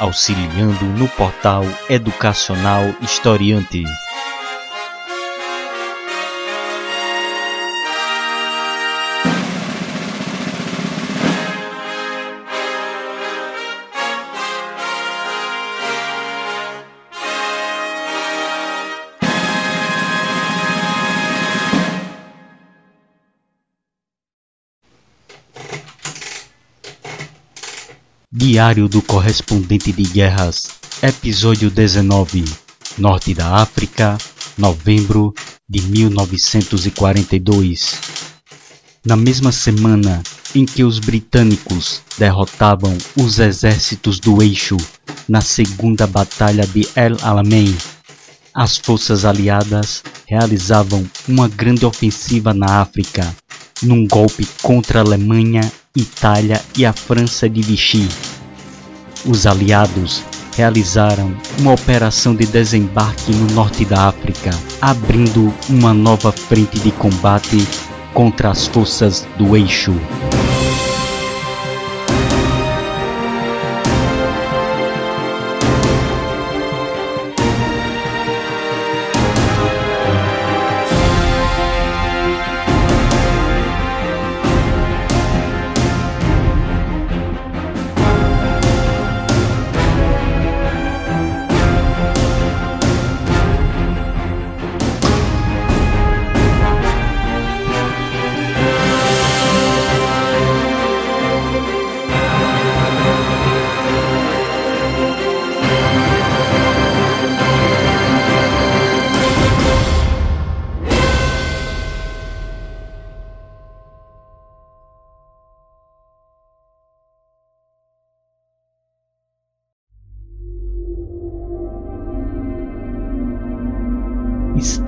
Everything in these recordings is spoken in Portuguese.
auxiliando no portal educacional Historiante. Diário do Correspondente de Guerras, Episódio 19 Norte da África, novembro de 1942. Na mesma semana em que os britânicos derrotavam os exércitos do Eixo na Segunda Batalha de El Alamein, as forças aliadas realizavam uma grande ofensiva na África, num golpe contra a Alemanha, Itália e a França de Vichy os aliados realizaram uma operação de desembarque no norte da África, abrindo uma nova frente de combate contra as forças do eixo.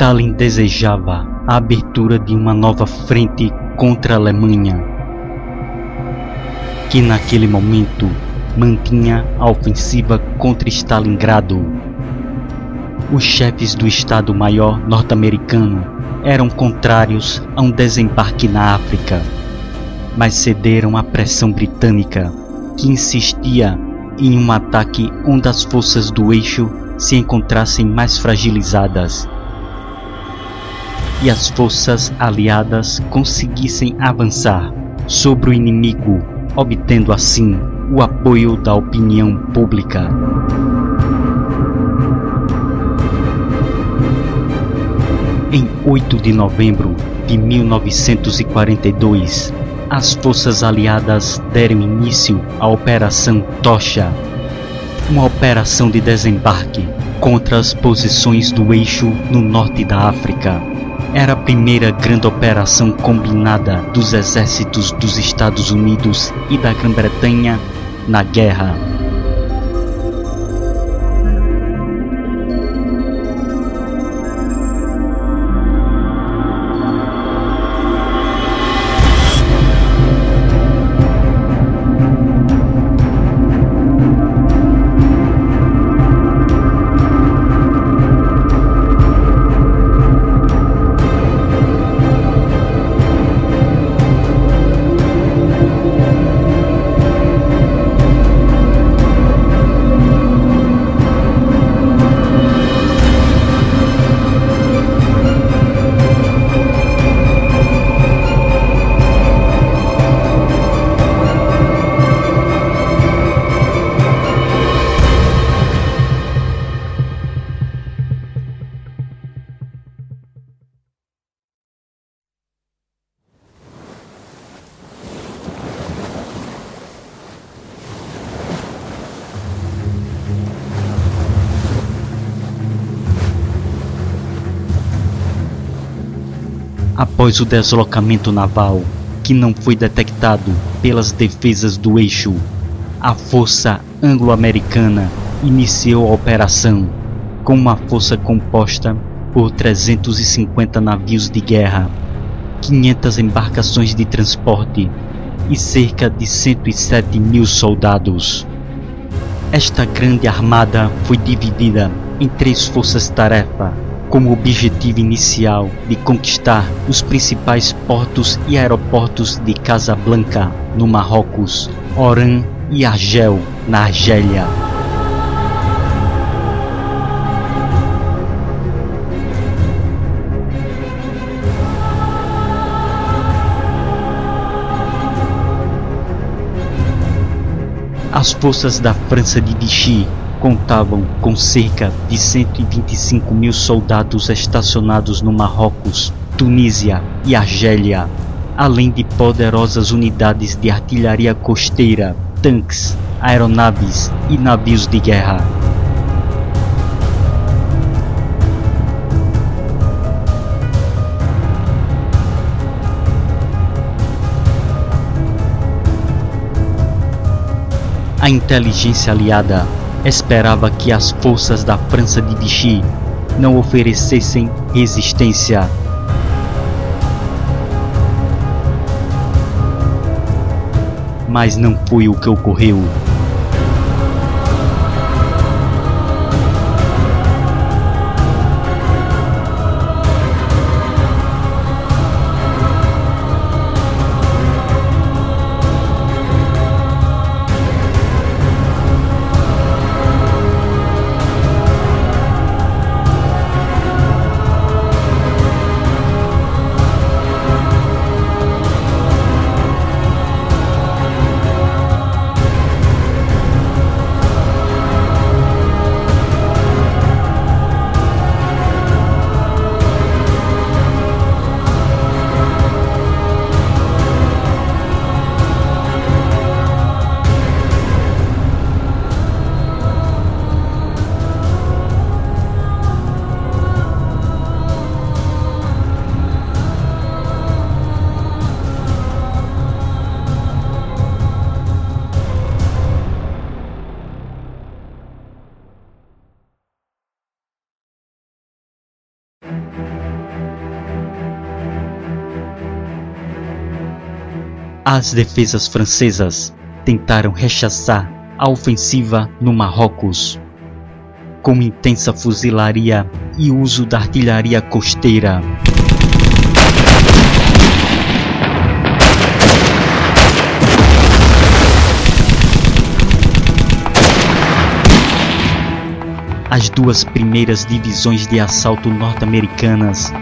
Stalin desejava a abertura de uma nova frente contra a Alemanha, que naquele momento mantinha a ofensiva contra Stalingrado. Os chefes do Estado-Maior norte-americano eram contrários a um desembarque na África, mas cederam à pressão britânica, que insistia em um ataque onde as forças do eixo se encontrassem mais fragilizadas e as forças aliadas conseguissem avançar sobre o inimigo, obtendo assim o apoio da opinião pública. Em 8 de novembro de 1942, as forças aliadas deram início à Operação Tocha, uma operação de desembarque contra as posições do eixo no norte da África era a primeira grande operação combinada dos exércitos dos Estados Unidos e da Grã-Bretanha na guerra. Após o deslocamento naval, que não foi detectado pelas defesas do eixo, a força anglo-americana iniciou a operação com uma força composta por 350 navios de guerra, 500 embarcações de transporte e cerca de 107 mil soldados. Esta grande armada foi dividida em três forças-tarefa, com o objetivo inicial de conquistar os principais portos e aeroportos de Casablanca, no Marrocos, Oran e Argel, na Argélia. As forças da França de Vichy contavam com cerca de 125 mil soldados estacionados no Marrocos, Tunísia e Argélia, além de poderosas unidades de artilharia costeira, tanques, aeronaves e navios de guerra. A inteligência aliada esperava que as forças da França de Vichy não oferecessem resistência. Mas não foi o que ocorreu. As defesas francesas tentaram rechaçar a ofensiva no Marrocos, com intensa fuzilaria e uso da artilharia costeira. As duas primeiras divisões de assalto norte-americanas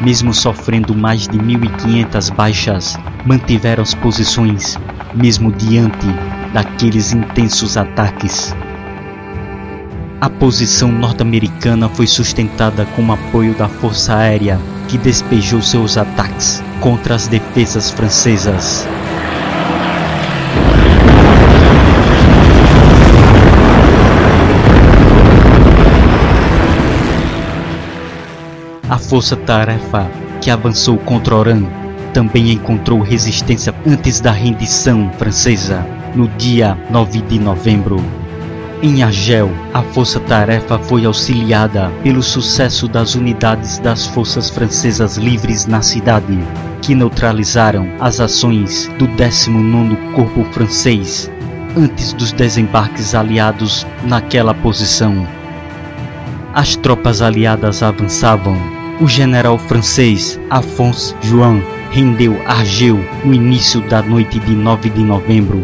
mesmo sofrendo mais de 1.500 baixas, mantiveram as posições, mesmo diante daqueles intensos ataques. A posição norte-americana foi sustentada com o apoio da Força Aérea, que despejou seus ataques contra as defesas francesas. A força-tarefa que avançou contra Oran também encontrou resistência antes da rendição francesa, no dia 9 de novembro. Em Argel, a força-tarefa foi auxiliada pelo sucesso das unidades das forças francesas livres na cidade, que neutralizaram as ações do 19º Corpo Francês antes dos desembarques aliados naquela posição. As tropas aliadas avançavam o general francês Afonso Joan rendeu Argel no início da noite de 9 de novembro.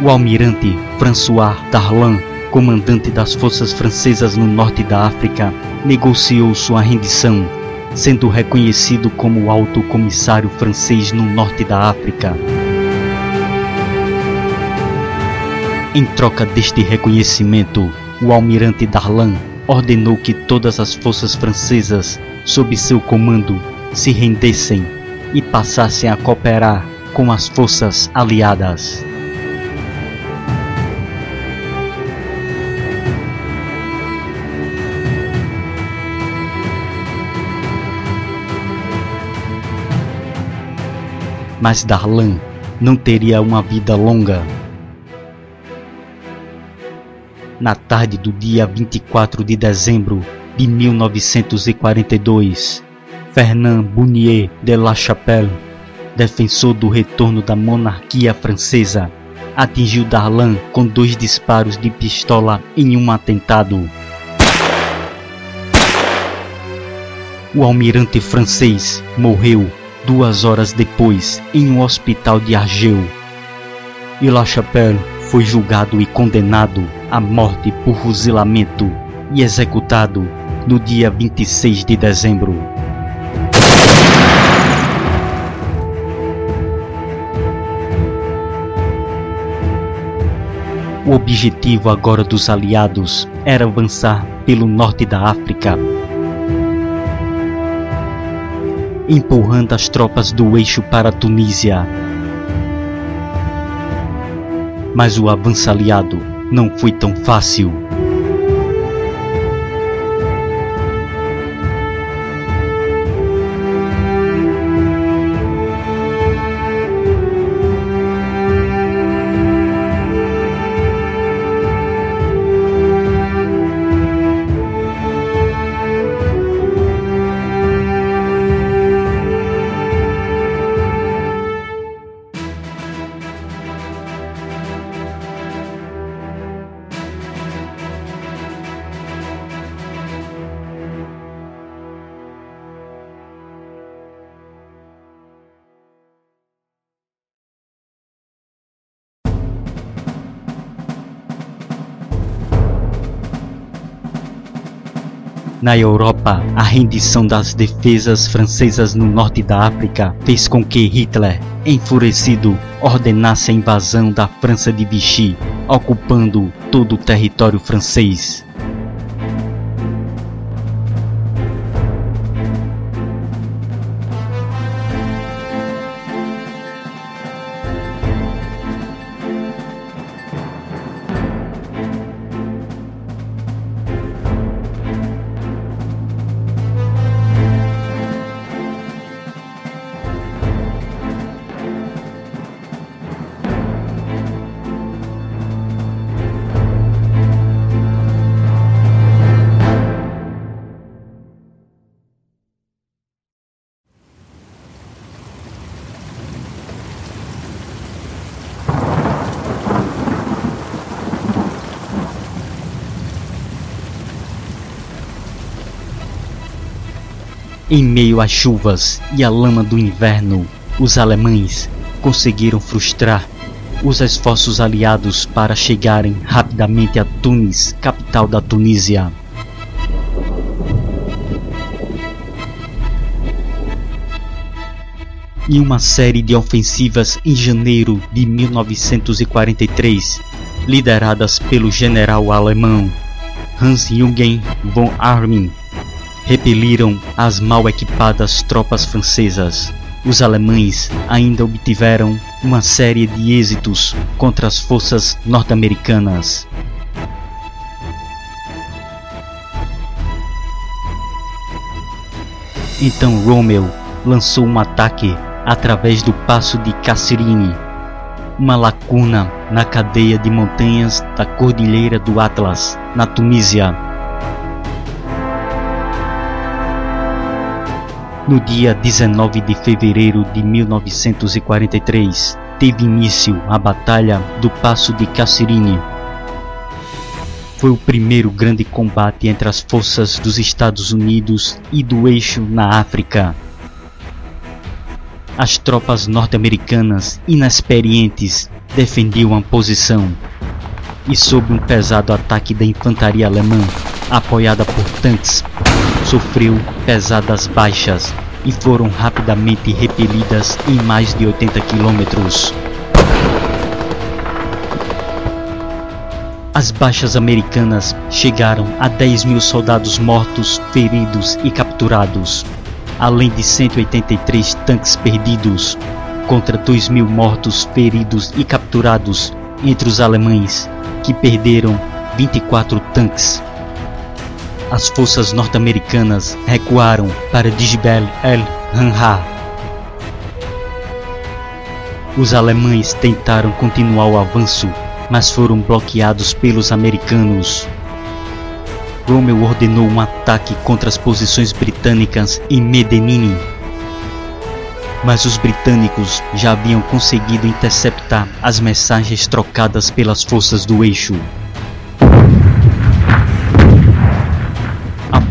O almirante François Darlan, comandante das forças francesas no norte da África, negociou sua rendição, sendo reconhecido como alto comissário francês no norte da África. Em troca deste reconhecimento, o almirante Darlan ordenou que todas as forças francesas, sob seu comando, se rendessem e passassem a cooperar com as forças aliadas. Mas Darlan não teria uma vida longa na tarde do dia 24 de dezembro de 1942, Fernand Bounier de La Chapelle, defensor do retorno da monarquia francesa, atingiu Darlan com dois disparos de pistola em um atentado. O almirante francês morreu duas horas depois em um hospital de Argel. E La Chapelle foi julgado e condenado à morte por fuzilamento e executado no dia 26 de dezembro. O objetivo agora dos aliados era avançar pelo norte da África, empurrando as tropas do eixo para a Tunísia. Mas o avanço aliado não foi tão fácil. Na Europa, a rendição das defesas francesas no norte da África fez com que Hitler, enfurecido, ordenasse a invasão da França de Vichy, ocupando todo o território francês. Em meio às chuvas e à lama do inverno, os alemães conseguiram frustrar os esforços aliados para chegarem rapidamente a Tunis, capital da Tunísia. Em uma série de ofensivas em janeiro de 1943, lideradas pelo general alemão Hans-Jürgen von Arnim, repeliram as mal equipadas tropas francesas. Os alemães ainda obtiveram uma série de êxitos contra as forças norte-americanas. Então Rommel lançou um ataque através do passo de Casserini, uma lacuna na cadeia de montanhas da Cordilheira do Atlas, na Tunísia. No dia 19 de fevereiro de 1943, teve início a Batalha do Passo de Casserini. Foi o primeiro grande combate entre as forças dos Estados Unidos e do eixo na África. As tropas norte-americanas, inexperientes, defendiam a posição e, sob um pesado ataque da infantaria alemã, apoiada por tanques, sofreu pesadas baixas e foram rapidamente repelidas em mais de 80 quilômetros. As baixas americanas chegaram a 10 mil soldados mortos, feridos e capturados, além de 183 tanques perdidos, contra 2 mil mortos, feridos e capturados entre os alemães, que perderam 24 tanques as forças norte-americanas recuaram para Dijbel el-Hanha. Os alemães tentaram continuar o avanço, mas foram bloqueados pelos americanos. Rommel ordenou um ataque contra as posições britânicas em Medellín, mas os britânicos já haviam conseguido interceptar as mensagens trocadas pelas forças do eixo.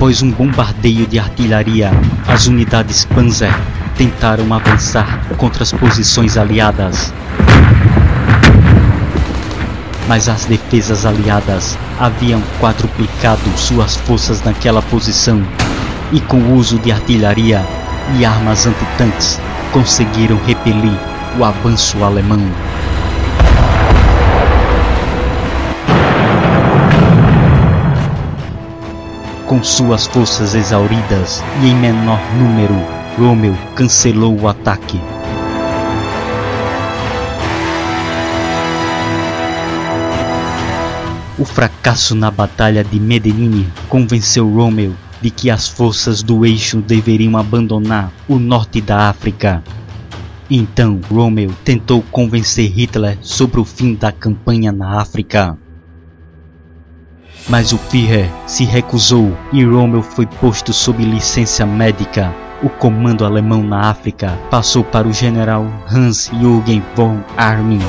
Após um bombardeio de artilharia, as unidades Panzer tentaram avançar contra as posições aliadas. Mas as defesas aliadas haviam quadruplicado suas forças naquela posição e, com o uso de artilharia e armas antitanques, conseguiram repelir o avanço alemão. Com suas forças exauridas e em menor número, Rommel cancelou o ataque. O fracasso na Batalha de Medellín convenceu Rommel de que as forças do eixo deveriam abandonar o norte da África. Então Rommel tentou convencer Hitler sobre o fim da campanha na África. Mas o Führer se recusou e Rommel foi posto sob licença médica. O comando alemão na África passou para o general Hans-Jürgen von Arnim.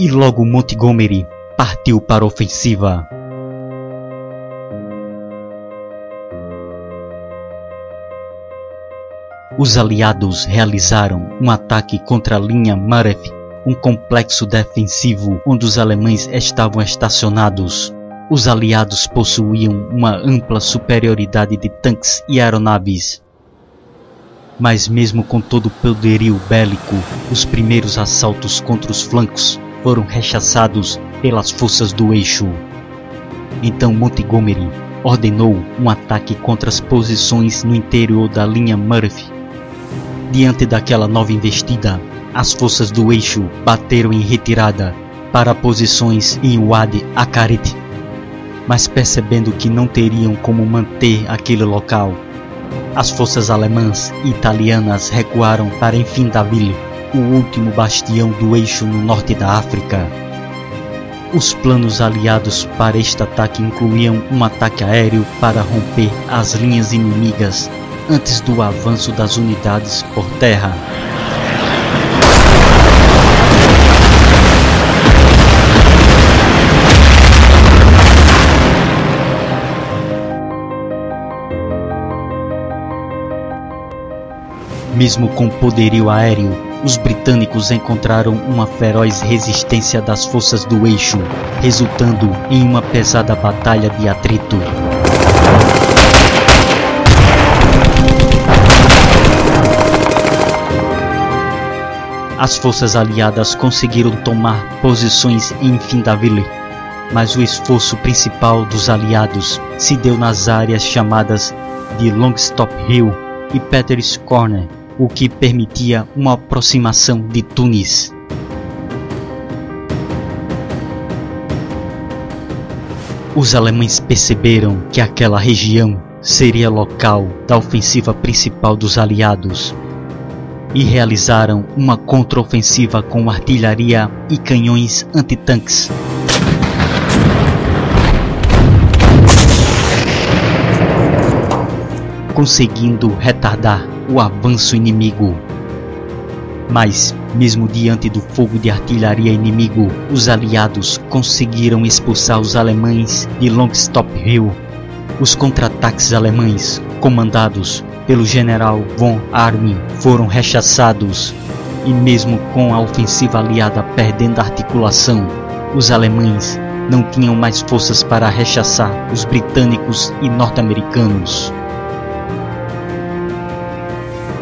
e logo Montgomery partiu para a ofensiva. Os aliados realizaram um ataque contra a linha Maref, um complexo defensivo onde os alemães estavam estacionados. Os aliados possuíam uma ampla superioridade de tanques e aeronaves. Mas mesmo com todo o poderio bélico, os primeiros assaltos contra os flancos foram rechaçados pelas forças do eixo. Então Montgomery ordenou um ataque contra as posições no interior da linha Murphy. Diante daquela nova investida, as forças do eixo bateram em retirada para posições em Wadi Akarit, mas percebendo que não teriam como manter aquele local, as forças alemãs e italianas recuaram para Enfindaville o último bastião do eixo no norte da África. Os planos aliados para este ataque incluíam um ataque aéreo para romper as linhas inimigas antes do avanço das unidades por terra. Mesmo com poderio aéreo, os britânicos encontraram uma feroz resistência das forças do eixo, resultando em uma pesada batalha de atrito. As forças aliadas conseguiram tomar posições em Findaville, mas o esforço principal dos aliados se deu nas áreas chamadas de Longstop Hill e Peter's Corner, o que permitia uma aproximação de Tunis. Os alemães perceberam que aquela região seria local da ofensiva principal dos aliados e realizaram uma contraofensiva com artilharia e canhões antitanques. Conseguindo retardar o avanço inimigo. Mas, mesmo diante do fogo de artilharia inimigo, os aliados conseguiram expulsar os alemães de Longstop Hill. Os contra-ataques alemães, comandados pelo general von Arnim, foram rechaçados, e mesmo com a ofensiva aliada perdendo a articulação, os alemães não tinham mais forças para rechaçar os britânicos e norte-americanos.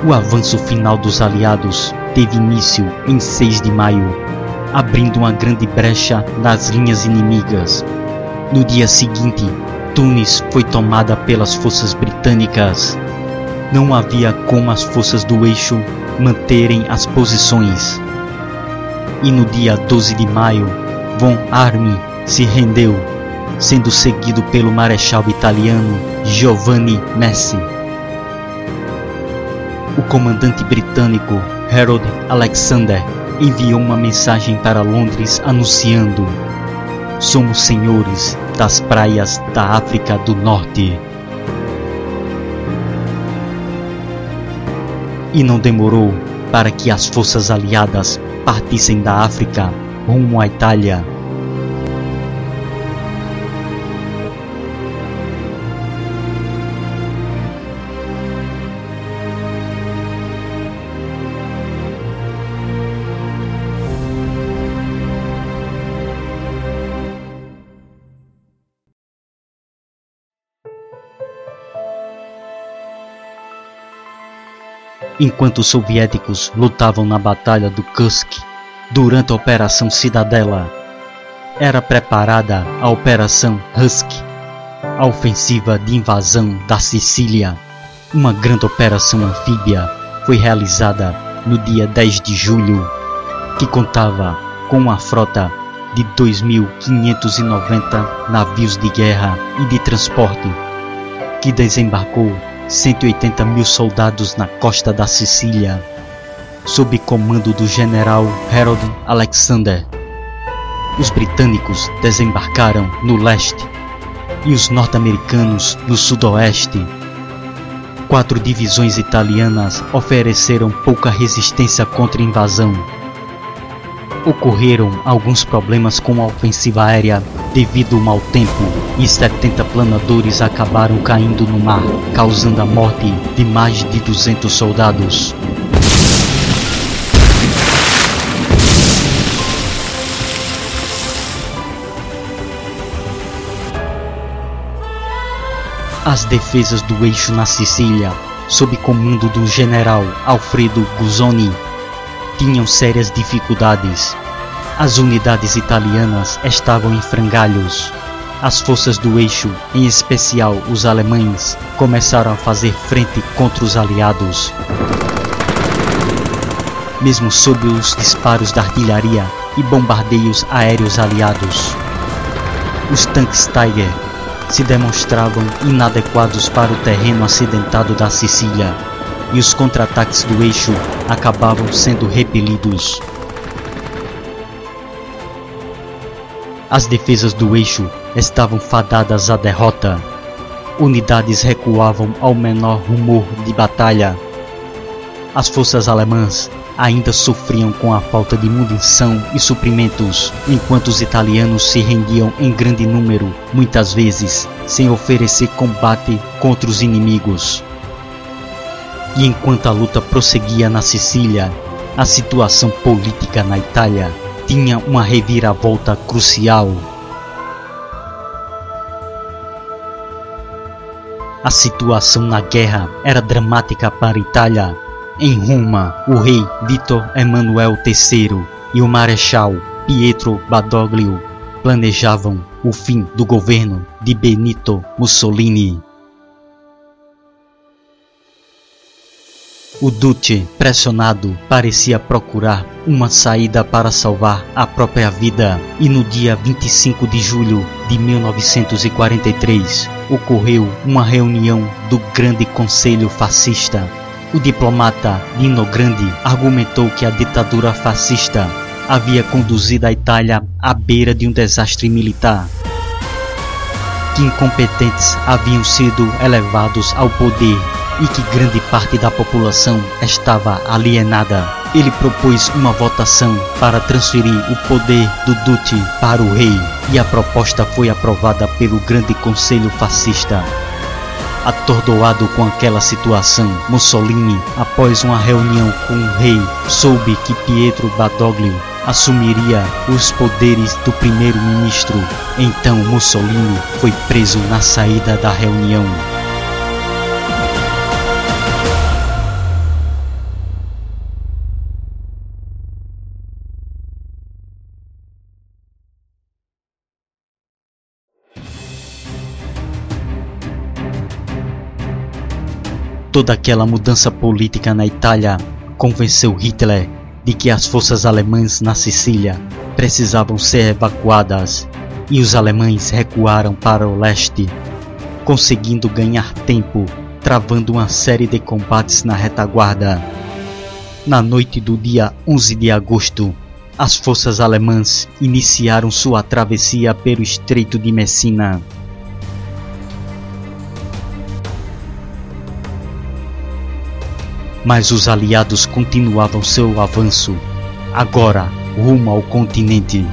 O avanço final dos aliados teve início em 6 de maio, abrindo uma grande brecha nas linhas inimigas. No dia seguinte, Tunis foi tomada pelas forças britânicas. Não havia como as forças do eixo manterem as posições. E no dia 12 de maio, Von Arnim se rendeu sendo seguido pelo marechal italiano Giovanni Messi. O comandante britânico Harold Alexander enviou uma mensagem para Londres anunciando: Somos senhores das praias da África do Norte. E não demorou para que as forças aliadas partissem da África rumo à Itália. Enquanto os soviéticos lutavam na Batalha do Kursk durante a Operação Cidadela. Era preparada a Operação Husky, a ofensiva de invasão da Sicília. Uma grande operação anfíbia foi realizada no dia 10 de julho, que contava com uma frota de 2.590 navios de guerra e de transporte, que desembarcou 180 mil soldados na costa da Sicília, sob comando do general Harold Alexander. Os britânicos desembarcaram no leste e os norte-americanos no sudoeste. Quatro divisões italianas ofereceram pouca resistência contra a invasão ocorreram alguns problemas com a ofensiva aérea devido ao mau tempo e 70 planadores acabaram caindo no mar, causando a morte de mais de 200 soldados. As defesas do eixo na Sicília, sob comando do general Alfredo Guzzoni, tinham sérias dificuldades. As unidades italianas estavam em frangalhos. As forças do eixo, em especial os alemães, começaram a fazer frente contra os aliados. Mesmo sob os disparos da artilharia e bombardeios aéreos aliados, os tanques Tiger se demonstravam inadequados para o terreno acidentado da Sicília e os contra-ataques do eixo acabavam sendo repelidos. As defesas do eixo estavam fadadas à derrota. Unidades recuavam ao menor rumor de batalha. As forças alemãs ainda sofriam com a falta de munição e suprimentos, enquanto os italianos se rendiam em grande número, muitas vezes sem oferecer combate contra os inimigos. E enquanto a luta prosseguia na Sicília, a situação política na Itália tinha uma reviravolta crucial. A situação na guerra era dramática para a Itália. Em Roma, o rei Vitor Emanuel III e o marechal Pietro Badoglio planejavam o fim do governo de Benito Mussolini. O Duce, pressionado, parecia procurar uma saída para salvar a própria vida, e no dia 25 de julho de 1943 ocorreu uma reunião do Grande Conselho Fascista. O diplomata Nino Grande argumentou que a ditadura fascista havia conduzido a Itália à beira de um desastre militar. Que incompetentes haviam sido elevados ao poder e que grande parte da população estava alienada. Ele propôs uma votação para transferir o poder do Duce para o rei e a proposta foi aprovada pelo Grande Conselho Fascista. Atordoado com aquela situação, Mussolini, após uma reunião com o rei, soube que Pietro Badoglio assumiria os poderes do primeiro-ministro. Então Mussolini foi preso na saída da reunião. Toda aquela mudança política na Itália convenceu Hitler de que as forças alemãs na Sicília precisavam ser evacuadas e os alemães recuaram para o leste, conseguindo ganhar tempo, travando uma série de combates na retaguarda. Na noite do dia 11 de agosto, as forças alemãs iniciaram sua travessia pelo Estreito de Messina. Mas os aliados continuavam seu avanço, agora rumo ao continente.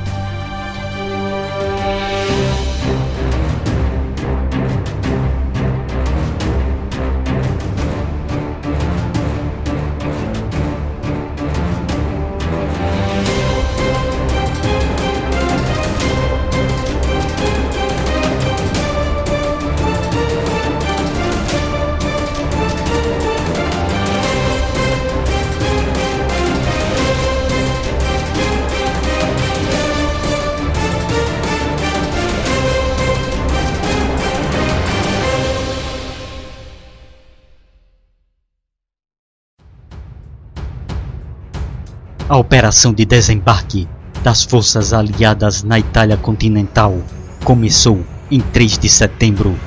A operação de desembarque das forças aliadas na Itália continental começou em 3 de setembro,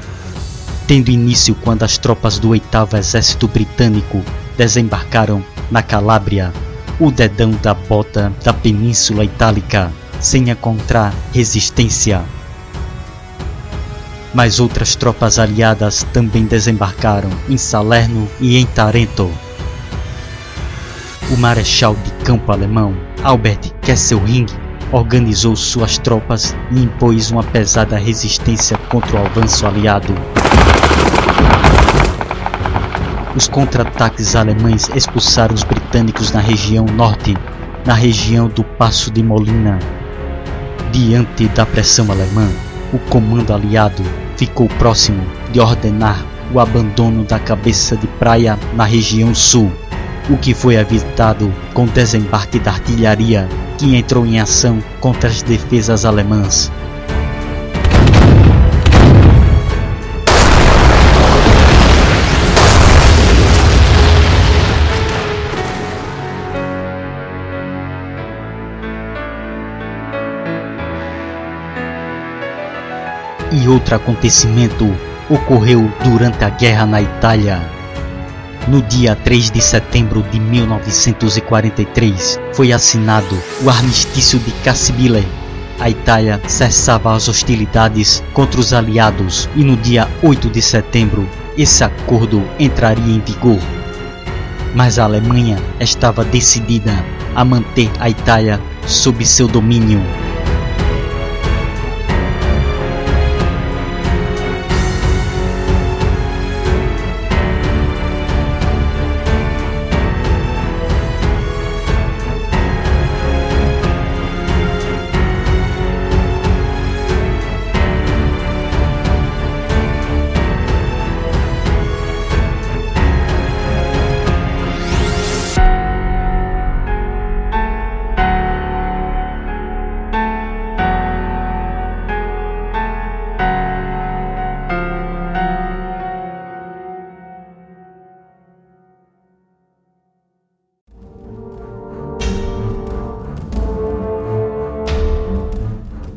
tendo início quando as tropas do 8 Exército Britânico desembarcaram na Calábria, o dedão da bota da Península Itálica, sem encontrar resistência. Mas outras tropas aliadas também desembarcaram em Salerno e em Tarento. O marechal de campo alemão Albert Kesselring organizou suas tropas e impôs uma pesada resistência contra o avanço aliado. Os contra-ataques alemães expulsaram os britânicos na região norte, na região do Passo de Molina. Diante da pressão alemã, o comando aliado ficou próximo de ordenar o abandono da cabeça de praia na região sul o que foi evitado com desembarque da artilharia que entrou em ação contra as defesas alemãs. E outro acontecimento ocorreu durante a guerra na Itália. No dia 3 de setembro de 1943, foi assinado o Armistício de Cassibile. A Itália cessava as hostilidades contra os aliados e no dia 8 de setembro esse acordo entraria em vigor. Mas a Alemanha estava decidida a manter a Itália sob seu domínio.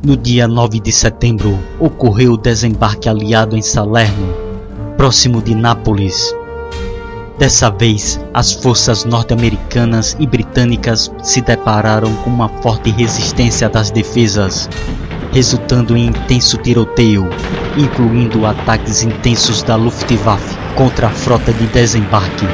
No dia 9 de setembro, ocorreu o desembarque aliado em Salerno, próximo de Nápoles. Dessa vez, as forças norte-americanas e britânicas se depararam com uma forte resistência das defesas, resultando em intenso tiroteio, incluindo ataques intensos da Luftwaffe contra a frota de desembarque.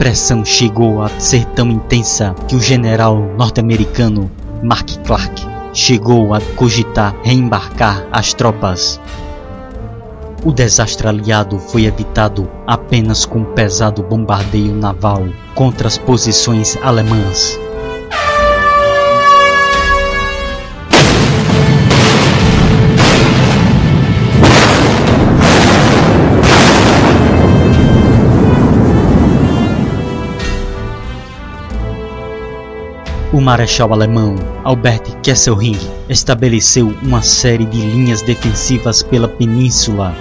Pressão chegou a ser tão intensa que o general norte-americano Mark Clark chegou a cogitar reembarcar as tropas. O desastre aliado foi evitado apenas com um pesado bombardeio naval contra as posições alemãs. O marechal alemão Albert Kesselring estabeleceu uma série de linhas defensivas pela península,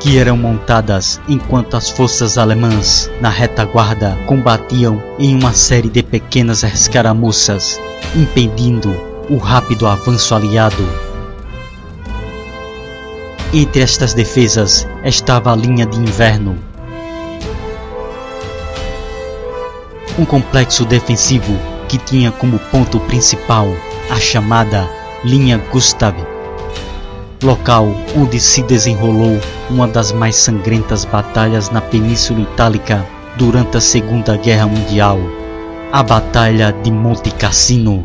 que eram montadas enquanto as forças alemãs na retaguarda combatiam em uma série de pequenas escaramuças, impedindo o rápido avanço aliado. Entre estas defesas estava a linha de inverno, um complexo defensivo que tinha como ponto principal a chamada Linha Gustav, local onde se desenrolou uma das mais sangrentas batalhas na Península Itálica durante a Segunda Guerra Mundial, a Batalha de Monte Cassino.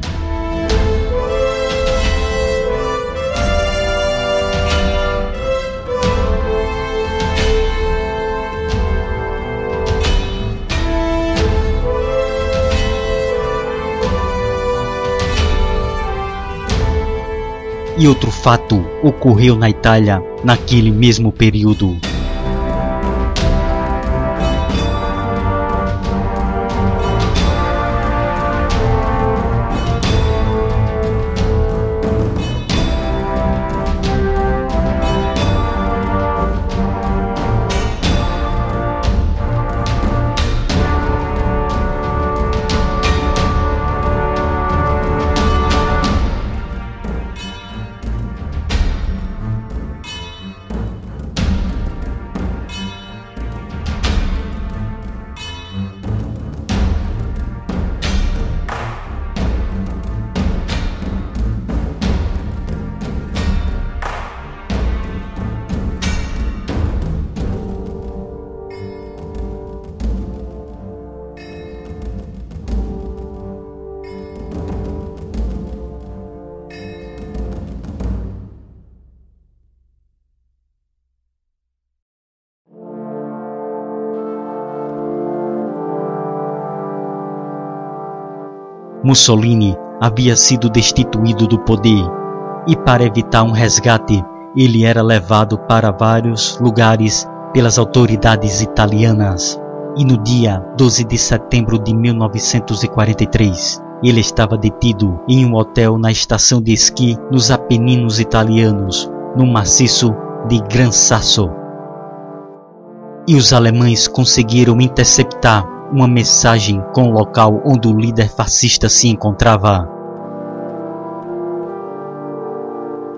E outro fato ocorreu na Itália naquele mesmo período. Mussolini havia sido destituído do poder e, para evitar um resgate, ele era levado para vários lugares pelas autoridades italianas. E no dia 12 de setembro de 1943, ele estava detido em um hotel na estação de esqui nos Apeninos italianos, no maciço de Gran Sasso. E os alemães conseguiram interceptar uma mensagem com o local onde o líder fascista se encontrava.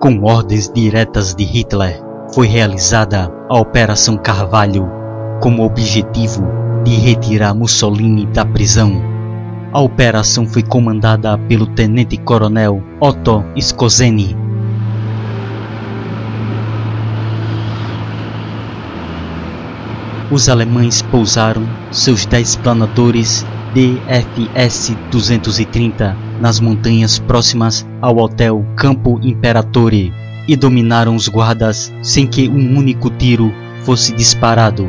Com ordens diretas de Hitler, foi realizada a Operação Carvalho, com o objetivo de retirar Mussolini da prisão. A operação foi comandada pelo tenente-coronel Otto Skozeny, os alemães pousaram seus 10 planadores DFS-230 nas montanhas próximas ao hotel Campo Imperatore e dominaram os guardas sem que um único tiro fosse disparado.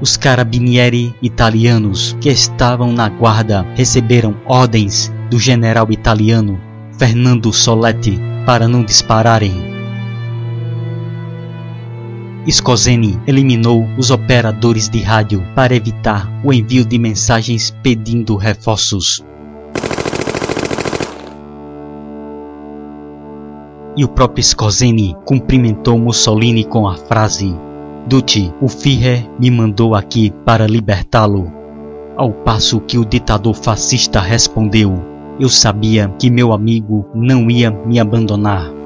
Os carabinieri italianos que estavam na guarda receberam ordens do general italiano Fernando Soletti para não dispararem. Skozeny eliminou os operadores de rádio para evitar o envio de mensagens pedindo reforços. E o próprio Skozeny cumprimentou Mussolini com a frase: Duce, o Führer me mandou aqui para libertá-lo. Ao passo que o ditador fascista respondeu: Eu sabia que meu amigo não ia me abandonar.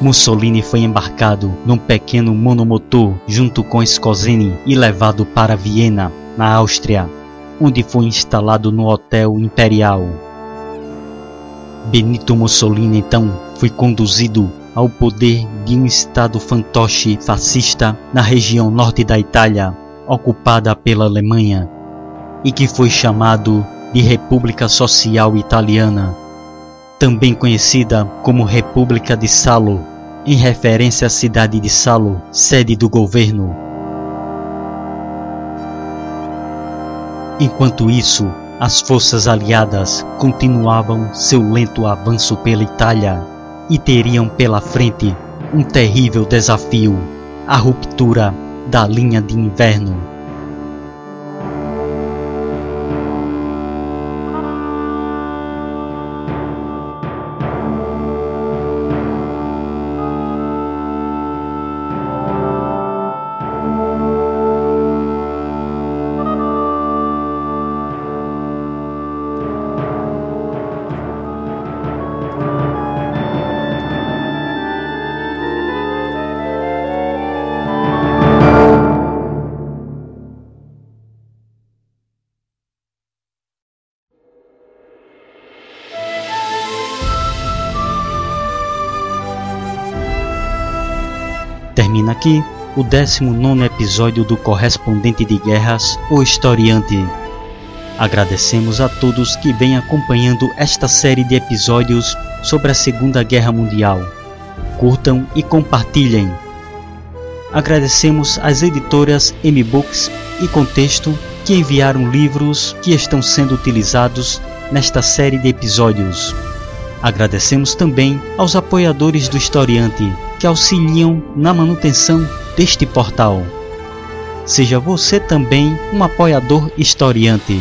Mussolini foi embarcado num pequeno monomotor junto com Skozeny e levado para Viena, na Áustria, onde foi instalado no Hotel Imperial. Benito Mussolini então foi conduzido ao poder de um estado fantoche fascista na região norte da Itália, ocupada pela Alemanha, e que foi chamado de República Social Italiana também conhecida como República de Salo, em referência à cidade de Salo, sede do governo. Enquanto isso, as forças aliadas continuavam seu lento avanço pela Itália e teriam pela frente um terrível desafio: a ruptura da linha de inverno. Aqui o 19 episódio do Correspondente de Guerras, o Historiante. Agradecemos a todos que vêm acompanhando esta série de episódios sobre a Segunda Guerra Mundial. Curtam e compartilhem. Agradecemos às editoras M-Books e Contexto que enviaram livros que estão sendo utilizados nesta série de episódios. Agradecemos também aos apoiadores do Historiante que auxiliam na manutenção deste portal. Seja você também um apoiador historiante.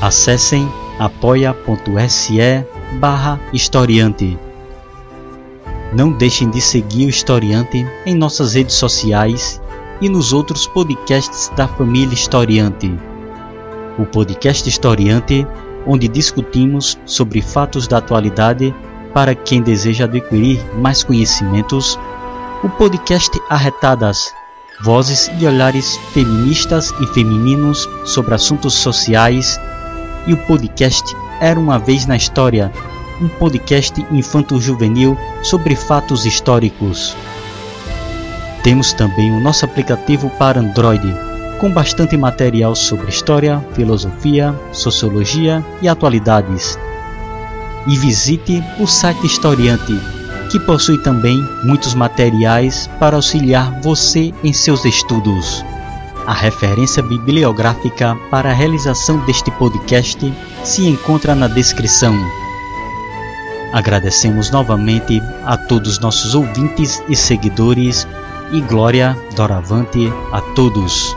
Acessem apoia.se barra historiante. Não deixem de seguir o Historiante em nossas redes sociais e nos outros podcasts da família Historiante. O podcast Historiante, onde discutimos sobre fatos da atualidade para quem deseja adquirir mais conhecimentos, o podcast Arretadas, vozes e olhares feministas e femininos sobre assuntos sociais, e o podcast Era uma vez na História, um podcast infanto-juvenil sobre fatos históricos. Temos também o nosso aplicativo para Android, com bastante material sobre história, filosofia, sociologia e atualidades. E visite o site Historiante, que possui também muitos materiais para auxiliar você em seus estudos. A referência bibliográfica para a realização deste podcast se encontra na descrição. Agradecemos novamente a todos nossos ouvintes e seguidores e glória doravante a todos.